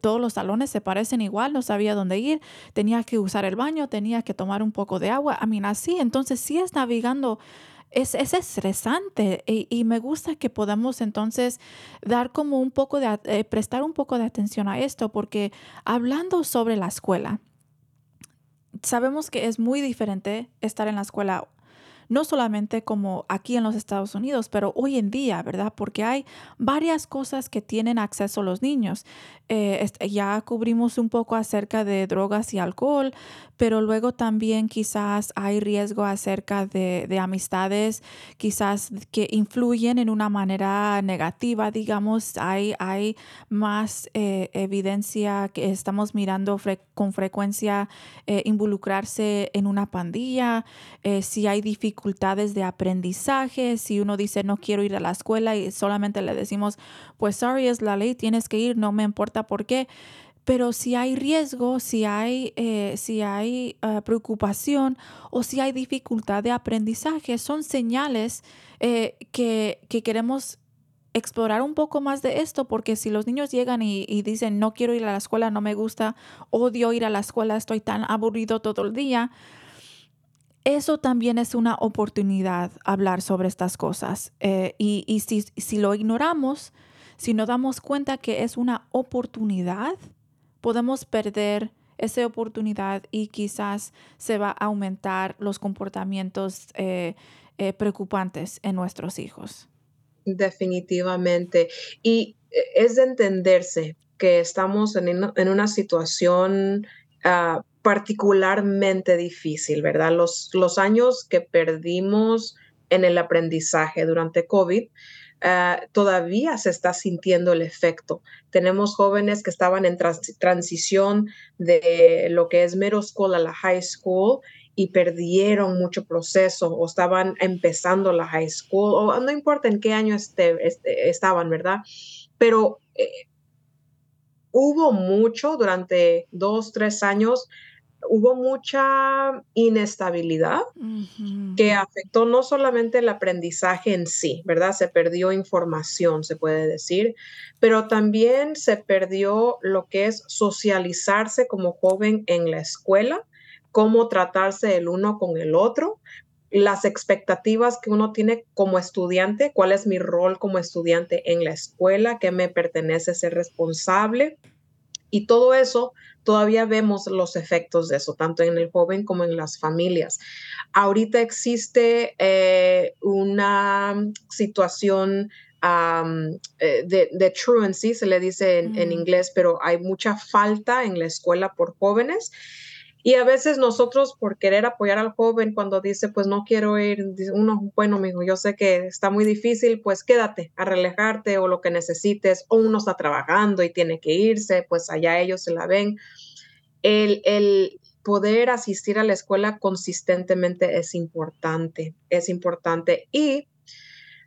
todos los salones se parecen igual, no sabía dónde ir, tenía que usar el baño, tenía que tomar un poco de agua, a mí así, entonces sí es navegando es, es estresante y, me gusta que podamos entonces dar como un poco de, eh, prestar un poco de atención a esto, porque hablando sobre la escuela, sabemos que es muy diferente estar en la escuela no solamente como aquí en los Estados Unidos, pero hoy en día, ¿verdad? Porque hay varias cosas que tienen acceso los niños. Eh, ya cubrimos un poco acerca de drogas y alcohol, pero luego también quizás hay riesgo acerca de, amistades, quizás que influyen en una manera negativa, digamos, hay, hay más eh, evidencia que estamos mirando con frecuencia eh, involucrarse en una pandilla, si hay dificultades de aprendizaje, si uno dice no quiero ir a la escuela y solamente le decimos, pues sorry, es la ley, tienes que ir, no me importa por qué. Pero si hay riesgo, si hay, eh, si hay ah, preocupación o si hay dificultad de aprendizaje, son señales eh, que, queremos explorar un poco más de esto, porque si los niños llegan y, dicen, no quiero ir a la escuela, no me gusta, odio ir a la escuela, estoy tan aburrido todo el día, eso también es una oportunidad hablar sobre estas cosas. Y, y si, si, lo ignoramos, si no damos cuenta que es una oportunidad, podemos perder esa oportunidad y quizás se va a aumentar los comportamientos eh, eh, preocupantes en nuestros hijos. Definitivamente. Y eh, es de entenderse que estamos en, una situación ah, particularmente difícil, ¿verdad? Los, los años que perdimos en el aprendizaje durante COVID Ah, todavía se está sintiendo el efecto. Tenemos jóvenes que estaban en transición de lo que es middle school a la high school y perdieron mucho proceso o estaban empezando la high school o no importa en qué año este, este, estaban, ¿verdad? Pero eh, hubo mucho durante dos, tres años hubo mucha inestabilidad que afectó no solamente el aprendizaje en sí, ¿verdad? Se perdió información, se puede decir, pero también se perdió lo que es socializarse como joven en la escuela, cómo tratarse el uno con el otro, las expectativas que uno tiene como estudiante, cuál es mi rol como estudiante en la escuela, qué me pertenece ser responsable. Y todo eso todavía vemos los efectos de eso, tanto en el joven como en las familias. Ahorita existe eh, una situación eh, de, truancy, se le dice en, en, inglés, pero hay mucha falta en la escuela por jóvenes y a veces nosotros por querer apoyar al joven cuando dice, pues no quiero ir, uno, bueno, amigo, yo sé que está muy difícil, pues quédate a relajarte o lo que necesites, o uno está trabajando y tiene que irse, pues allá ellos se la ven. El, el poder asistir a la escuela consistentemente es importante, es importante. Y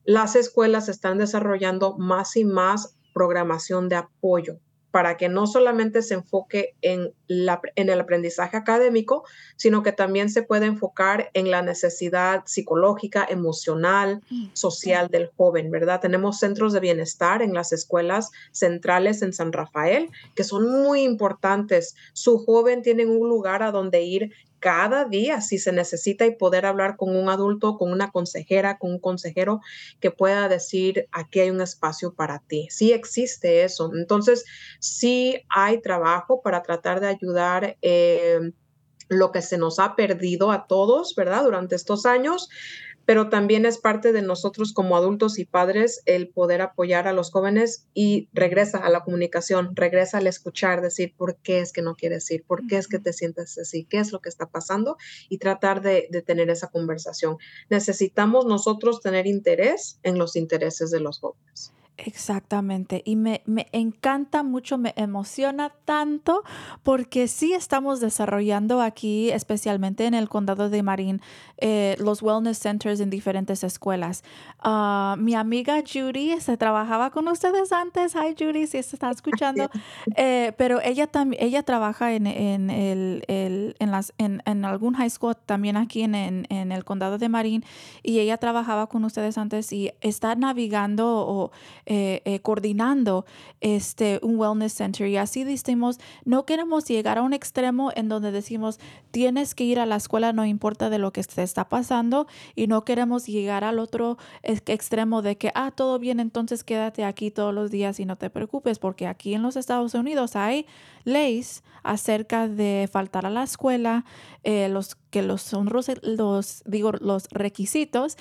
las escuelas están desarrollando más y más programación de apoyo para que no solamente se enfoque en, la, en el aprendizaje académico, sino que también se pueda enfocar en la necesidad psicológica, emocional, mm, social del joven, ¿verdad? Tenemos centros de bienestar en las escuelas centrales en San Rafael, que son muy importantes. Su joven tiene un lugar a donde ir cada día si se necesita y poder hablar con un adulto, con una consejera, con un consejero que pueda decir, aquí hay un espacio para ti. Sí existe eso. Entonces, sí hay trabajo para tratar de ayudar. Eh, lo que se nos ha perdido a todos, ¿verdad? Durante estos años, pero también es parte de nosotros como adultos y padres el poder apoyar a los jóvenes y regresa a la comunicación, regresa al escuchar, decir por qué es que no quieres ir, por qué es que te sientes así, qué es lo que está pasando y tratar de, tener esa conversación. Necesitamos nosotros tener interés en los intereses de los jóvenes. Exactamente. Y me, me, encanta mucho, me emociona tanto porque sí estamos desarrollando aquí, especialmente en el condado de Marín, eh, los wellness centers en diferentes escuelas. Uh, mi amiga Judy se trabajaba con ustedes antes. Hi Judy, si se está escuchando. Eh, pero ella también, ella trabaja en, en, el, el, en, las, en, en, algún high school también aquí en, en, el condado de Marín y ella trabajaba con ustedes antes y está navegando o eh, eh, coordinando este, un wellness center. Y así decimos, no queremos llegar a un extremo en donde decimos, tienes que ir a la escuela, no importa de lo que te está pasando. Y no queremos llegar al otro extremo de que, ah, todo bien, entonces quédate aquí todos los días y no te preocupes, porque aquí en los Estados Unidos hay leyes acerca de faltar a la escuela, eh, los que los son los, digo, los requisitos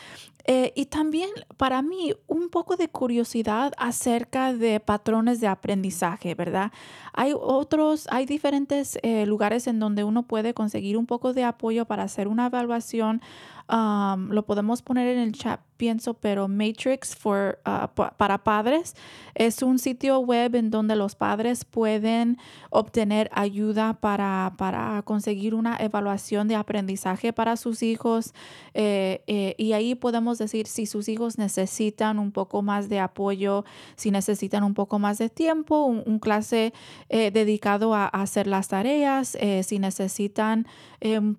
eh, y también para mí un poco de curiosidad acerca de patrones de aprendizaje, ¿verdad? Hay otros, hay diferentes eh, lugares en donde uno puede conseguir un poco de apoyo para hacer una evaluación lo podemos poner en el chat, pienso, pero Matrix for, ah, para padres es un sitio web en donde los padres pueden obtener ayuda para, para conseguir una evaluación de aprendizaje para sus hijos. Eh, eh, y ahí podemos decir si sus hijos necesitan un poco más de apoyo, si necesitan un poco más de tiempo, un, clase eh, dedicado a, hacer las tareas, si necesitan em,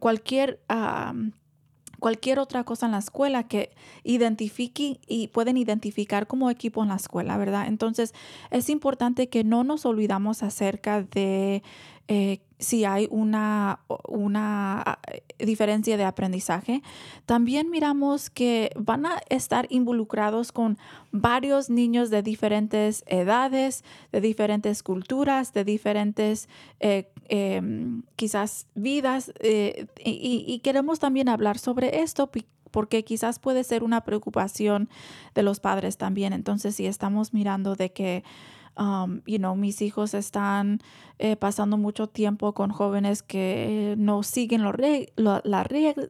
cualquier cualquier otra cosa en la escuela que identifique y pueden identificar como equipo en la escuela, ¿verdad? Entonces es importante que no nos olvidamos acerca de eh, si hay una, una ah, diferencia de aprendizaje. También miramos que van a estar involucrados con varios niños de diferentes edades, de diferentes culturas, de diferentes eh, em, quizás vidas. Eh, y, queremos también hablar sobre esto porque quizás puede ser una preocupación de los padres también. Entonces, si estamos mirando de que Um, you know, mis hijos están eh, pasando mucho tiempo con jóvenes que no siguen los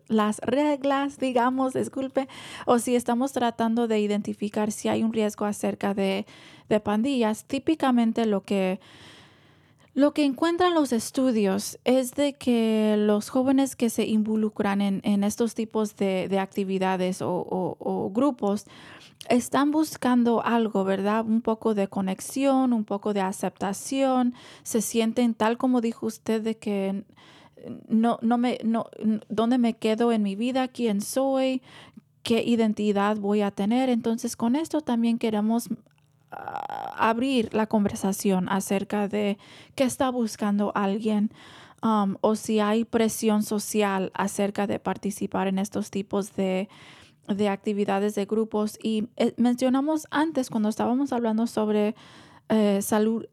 las reglas, digamos, disculpe, o si estamos tratando de identificar si hay un riesgo acerca de, de pandillas, típicamente lo que lo que encuentran los estudios es de que los jóvenes que se involucran en, estos tipos de, de actividades o, o, o, grupos están buscando algo, ¿verdad? Un poco de conexión, un poco de aceptación, se sienten tal como dijo usted de que no, no me, no, dónde me quedo en mi vida, quién soy, qué identidad voy a tener. Entonces, con esto también queremos abrir la conversación acerca de qué está buscando alguien um, o si hay presión social acerca de participar en estos tipos de, de actividades de grupos. Y eh, mencionamos antes cuando estábamos hablando sobre eh, salud,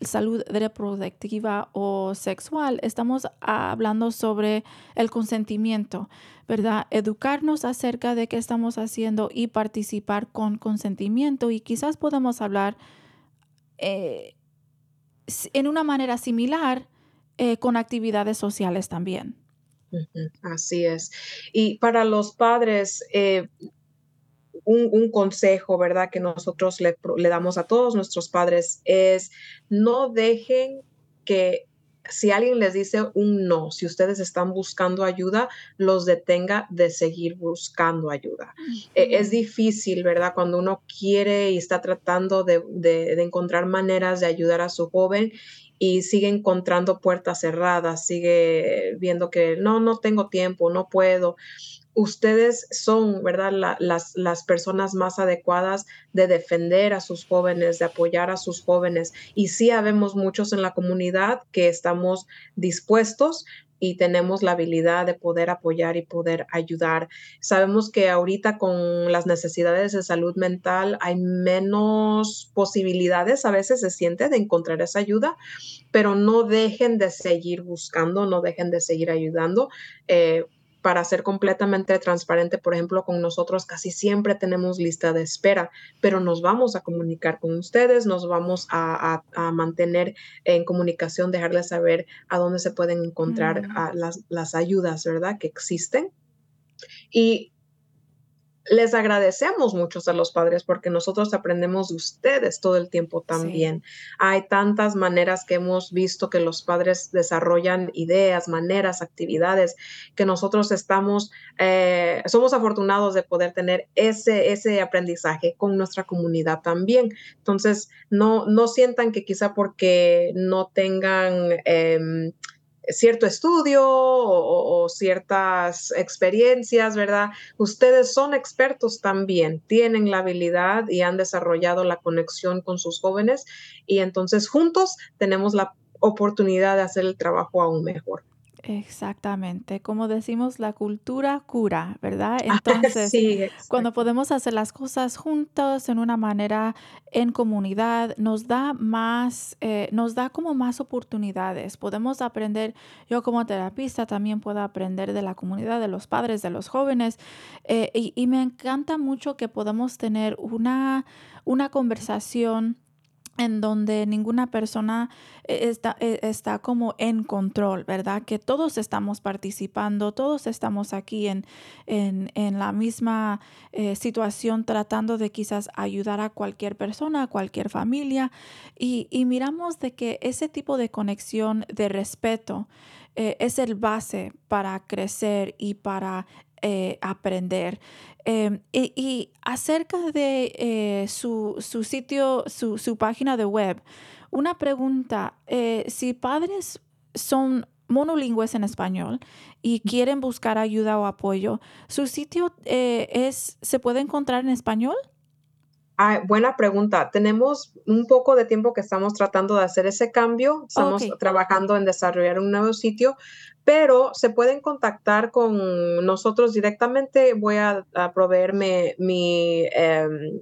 salud reproductiva o sexual, estamos hablando sobre el consentimiento, ¿verdad? Educarnos acerca de qué estamos haciendo y participar con consentimiento y quizás podemos hablar eh, en una manera similar eh, con actividades sociales también. Así es. Y para los padres, un, consejo, ¿verdad? Que nosotros le, damos a todos nuestros padres es no dejen que si alguien les dice un no, si ustedes están buscando ayuda, los detenga de seguir buscando ayuda. E, es difícil, ¿verdad? Cuando uno quiere y está tratando de, de, encontrar maneras de ayudar a su joven y sigue encontrando puertas cerradas, sigue viendo que no, no tengo tiempo, no puedo ustedes son, ¿verdad?, las, las personas más adecuadas de defender a sus jóvenes, de apoyar a sus jóvenes. Y sí habemos muchos en la comunidad que estamos dispuestos y tenemos la habilidad de poder apoyar y poder ayudar. Sabemos que ahorita con las necesidades de salud mental hay menos posibilidades, a veces se siente, de encontrar esa ayuda, pero no dejen de seguir buscando, no dejen de seguir ayudando. Eh, para ser completamente transparente, por ejemplo, con nosotros casi siempre tenemos lista de espera, pero nos vamos a comunicar con ustedes, nos vamos a, mantener en comunicación, dejarles saber a dónde se pueden encontrar mm. las, las ayudas, ¿verdad? Que existen. Y les agradecemos mucho a los padres porque nosotros aprendemos de ustedes todo el tiempo también. Hay tantas maneras que hemos visto que los padres desarrollan ideas, maneras, actividades, que nosotros estamos, eh, somos afortunados de poder tener ese, ese aprendizaje con nuestra comunidad también. Entonces, no, no sientan que quizá porque no tengan... Em, cierto estudio o, ciertas experiencias, ¿verdad? Ustedes son expertos también, tienen la habilidad y han desarrollado la conexión con sus jóvenes y entonces juntos tenemos la oportunidad de hacer el trabajo aún mejor. Exactamente, como decimos, la cultura cura, ¿verdad? Entonces, cuando podemos hacer las cosas juntos en una manera en comunidad, nos da más, eh, nos da como más oportunidades. Podemos aprender, yo como terapista también puedo aprender de la comunidad, de los padres, de los jóvenes, eh, y, y, me encanta mucho que podamos tener una, una conversación en donde ninguna persona eh, está, eh, está, como en control, ¿verdad? Que todos estamos participando, todos estamos aquí en, en, la misma eh, situación tratando de quizás ayudar a cualquier persona, a cualquier familia y, y miramos de que ese tipo de conexión de respeto es el base para crecer y para eh, aprender. Em, y, acerca de eh, su, sitio, su, página de web, una pregunta, eh, si padres son monolingües en español y quieren buscar ayuda o apoyo, ¿su sitio es, se puede encontrar en español? Ah, buena pregunta. Tenemos un poco de tiempo que estamos tratando de hacer ese cambio. Estamos trabajando en desarrollar un nuevo sitio, pero se pueden contactar con nosotros directamente. Voy a, proveerme mi, em,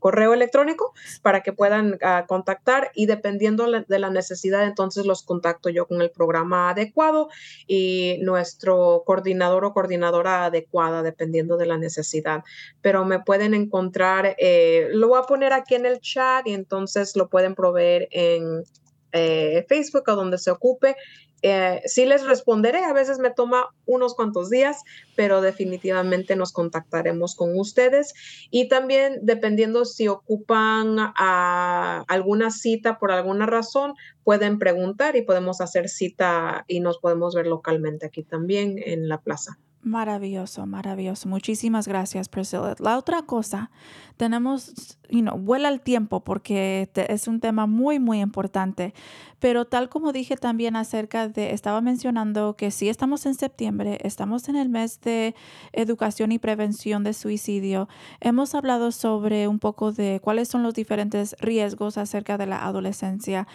correo electrónico para que puedan ah, contactar y dependiendo de la necesidad, entonces los contacto yo con el programa adecuado y nuestro coordinador o coordinadora adecuada, dependiendo de la necesidad. Pero me pueden encontrar, eh, lo voy a poner aquí en el chat y entonces lo pueden proveer en eh, Facebook o donde se ocupe eh, sí les responderé, a veces me toma unos cuantos días, pero definitivamente nos contactaremos con ustedes y también dependiendo si ocupan alguna cita por alguna razón, pueden preguntar y podemos hacer cita y nos podemos ver localmente aquí también en la plaza. Maravilloso, maravilloso. Muchísimas gracias, Priscilla. La otra cosa, tenemos, you know, vuela el tiempo porque es un tema muy, muy importante. Pero tal como dije también acerca de, estaba mencionando que sí estamos en septiembre, estamos en el mes de educación y prevención de suicidio. Hemos hablado sobre un poco de cuáles son los diferentes riesgos acerca de la adolescencia.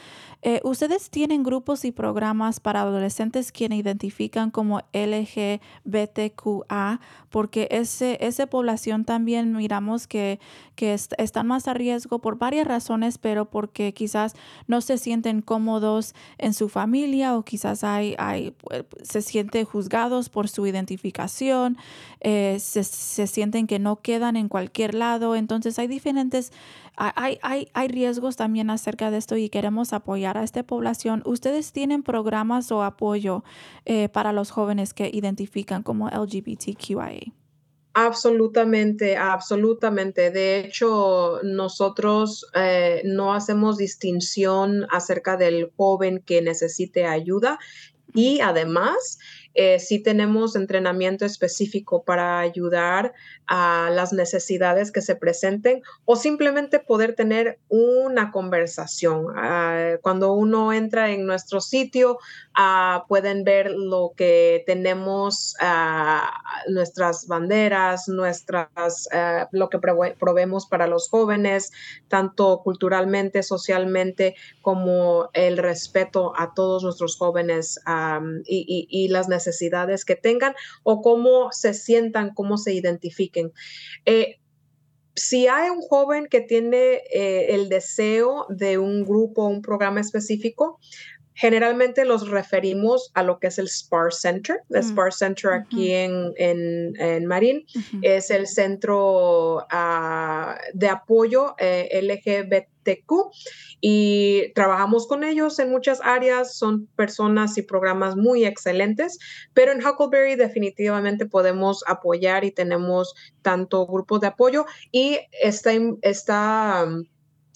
Eh, ¿Ustedes tienen grupos y programas para adolescentes quienes identifican como LGBTQA? Porque ese, esa población también miramos que, que están más a riesgo por varias razones, pero porque quizás no se sienten cómodos en su familia o quizás hay, hay, eh, se sienten juzgados por su identificación, eh, se, se, sienten que no quedan en cualquier lado. Entonces hay diferentes, hay, hay, hay riesgos también acerca de esto y queremos apoyar a esta población. ¿Ustedes tienen programas o apoyo eh, para los jóvenes que identifican como LGBTQIA? Absolutamente, absolutamente. De hecho, nosotros eh, no hacemos distinción acerca del joven que necesite ayuda y además eh, sí tenemos entrenamiento específico para ayudar a las necesidades que se presenten o simplemente poder tener una conversación. Ah, cuando uno entra en nuestro sitio, ah, pueden ver lo que tenemos, ah, nuestras banderas, nuestras, lo que proveemos para los jóvenes, tanto culturalmente, socialmente, como el respeto a todos nuestros jóvenes y, las necesidades necesidades que tengan o cómo se sientan, cómo se identifiquen. Eh, si hay un joven que tiene eh, el deseo de un grupo, un programa específico, generalmente los referimos a lo que es el SPAR Center. El Mm, SPAR Center aquí en, en, en Marín es el centro ah, de apoyo eh, LGBTQ y trabajamos con ellos en muchas áreas. Son personas y programas muy excelentes, pero en Huckleberry definitivamente podemos apoyar y tenemos tanto grupos de apoyo y está, está um,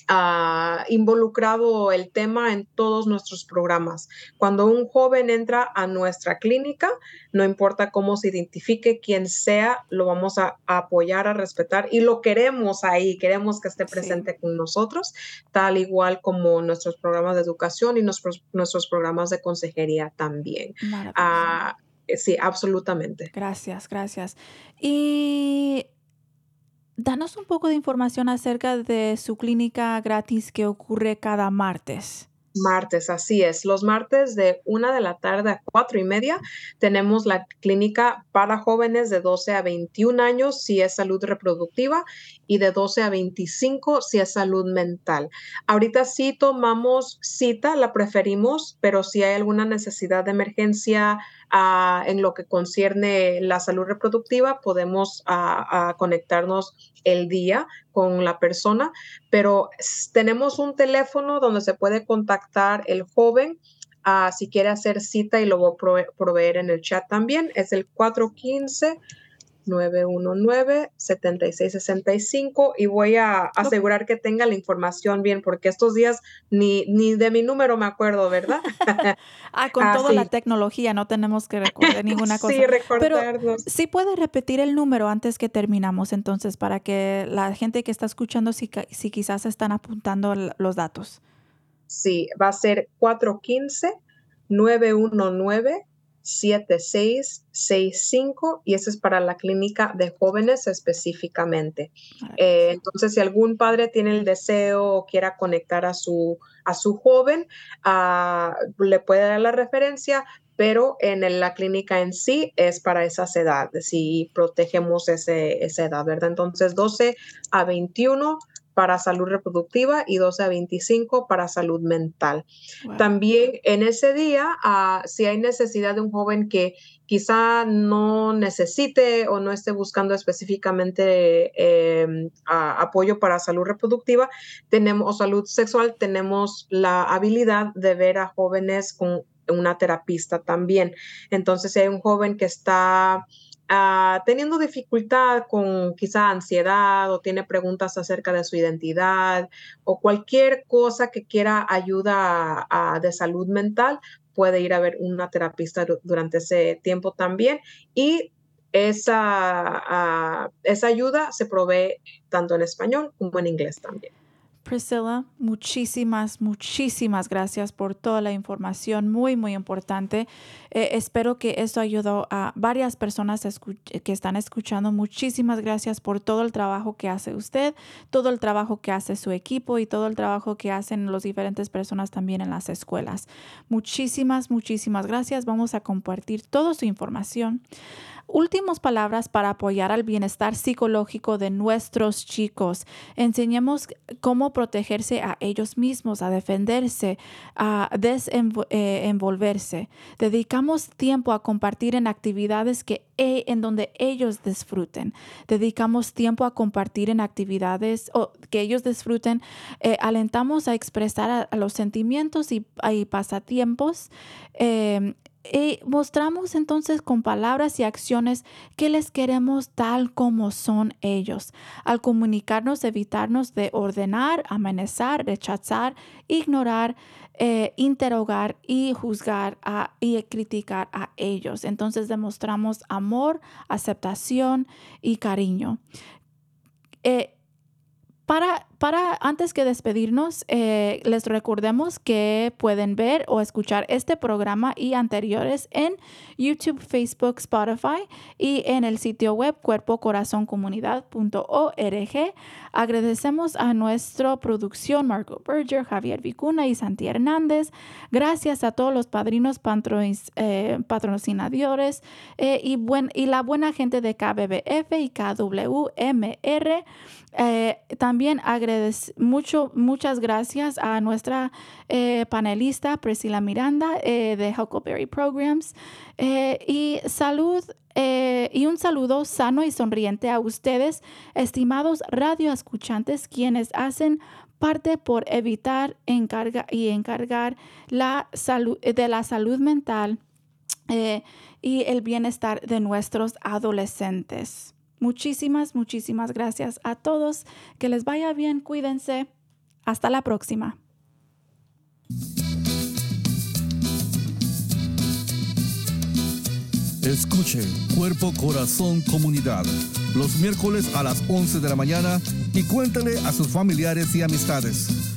ah, involucrado el tema en todos nuestros programas. Cuando un joven entra a nuestra clínica, no importa cómo se identifique, quien sea, lo vamos a, a apoyar, a respetar y lo queremos ahí, queremos que esté Sí. presente con nosotros, tal igual como nuestros programas de educación y nuestros, nuestros programas de consejería también. Ah, sí, absolutamente. Gracias, gracias. Y danos un poco de información acerca de su clínica gratis que ocurre cada martes. Martes, así es. Los martes de una de la tarde a cuatro y media tenemos la clínica para jóvenes de 12 a 21 años si es salud reproductiva y de 12 a 25 si es salud mental. Ahorita sí tomamos cita, la preferimos, pero si hay alguna necesidad de emergencia en lo que concierne la salud reproductiva, podemos conectarnos el día con la persona pero tenemos un teléfono donde se puede contactar el joven ah, si quiere hacer cita y lo voy a prove- proveer en el chat también. Es el 415-919-7665 y voy a asegurar que tenga la información bien porque estos días ni, ni de mi número me acuerdo, ¿verdad? Ah, con Ah, toda la tecnología no tenemos que recordar ninguna cosa. sí, recordarnos. Sí puede repetir el número antes que terminamos, entonces, para que la gente que está escuchando, si, si quizás están apuntando los datos. Sí, va a ser 415-919-7665 y ese es para la clínica de jóvenes específicamente. Eh, entonces, si algún padre tiene el deseo o quiera conectar a su, a su joven, ah, le puede dar la referencia, pero en la clínica en sí es para esas edades, si protegemos ese, esa edad, ¿verdad? Entonces, 12 a 21 para salud reproductiva y 12 a 25 para salud mental. Wow. También en ese día, ah, si hay necesidad de un joven que quizá no necesite o no esté buscando específicamente eh, a- apoyo para salud reproductiva tenemos, o salud sexual, tenemos la habilidad de ver a jóvenes con una terapista también. Entonces, si hay un joven que está ah, teniendo dificultad con quizá ansiedad o tiene preguntas acerca de su identidad o cualquier cosa que quiera ayuda a- de salud mental, puede ir a ver una terapista du- durante ese tiempo también. Y esa, ah, esa ayuda se provee tanto en español como en inglés también. Priscilla, muchísimas, muchísimas gracias por toda la información, muy, muy importante. Eh, espero que esto ayudó a varias personas que están escuchando. Muchísimas gracias por todo el trabajo que hace usted, todo el trabajo que hace su equipo y todo el trabajo que hacen las diferentes personas también en las escuelas. Muchísimas, muchísimas gracias. Vamos a compartir toda su información. Últimas palabras para apoyar al bienestar psicológico de nuestros chicos. Enseñemos cómo protegerse a ellos mismos, a defenderse, a desenvolverse. Dedicamos tiempo a compartir en actividades que e- en donde ellos disfruten. Dedicamos tiempo a compartir en actividades o que ellos disfruten. Eh, alentamos a expresar los sentimientos y, y pasatiempos. Eh, y mostramos entonces con palabras y acciones que les queremos tal como son ellos. Al comunicarnos, evitarnos de ordenar, amenazar, rechazar, ignorar, eh, interrogar y juzgar a- y criticar a ellos. Entonces demostramos amor, aceptación y cariño. Eh, para, antes que despedirnos, eh, les recordemos que pueden ver o escuchar este programa y anteriores en YouTube, Facebook, Spotify y en el sitio web cuerpocorazoncomunidad.org. Agradecemos a nuestra producción Marco Berger, Javier Vicuna y Santi Hernández. Gracias a todos los padrinos eh, patrocinadores eh, y, buen, y la buena gente de KBBF y KWMR. Eh, también mucho, muchas gracias a nuestra eh, panelista Priscila Miranda eh, de Huckleberry Programs y salud y un saludo sano y sonriente a ustedes, estimados radioescuchantes, quienes hacen parte por evitar encarga y encargar la salud, de la salud mental y el bienestar de nuestros adolescentes. Muchísimas, muchísimas gracias a todos. Que les vaya bien, cuídense. Hasta la próxima. Escuche Cuerpo Corazón Comunidad los miércoles a las 11 de la mañana y cuéntale a sus familiares y amistades.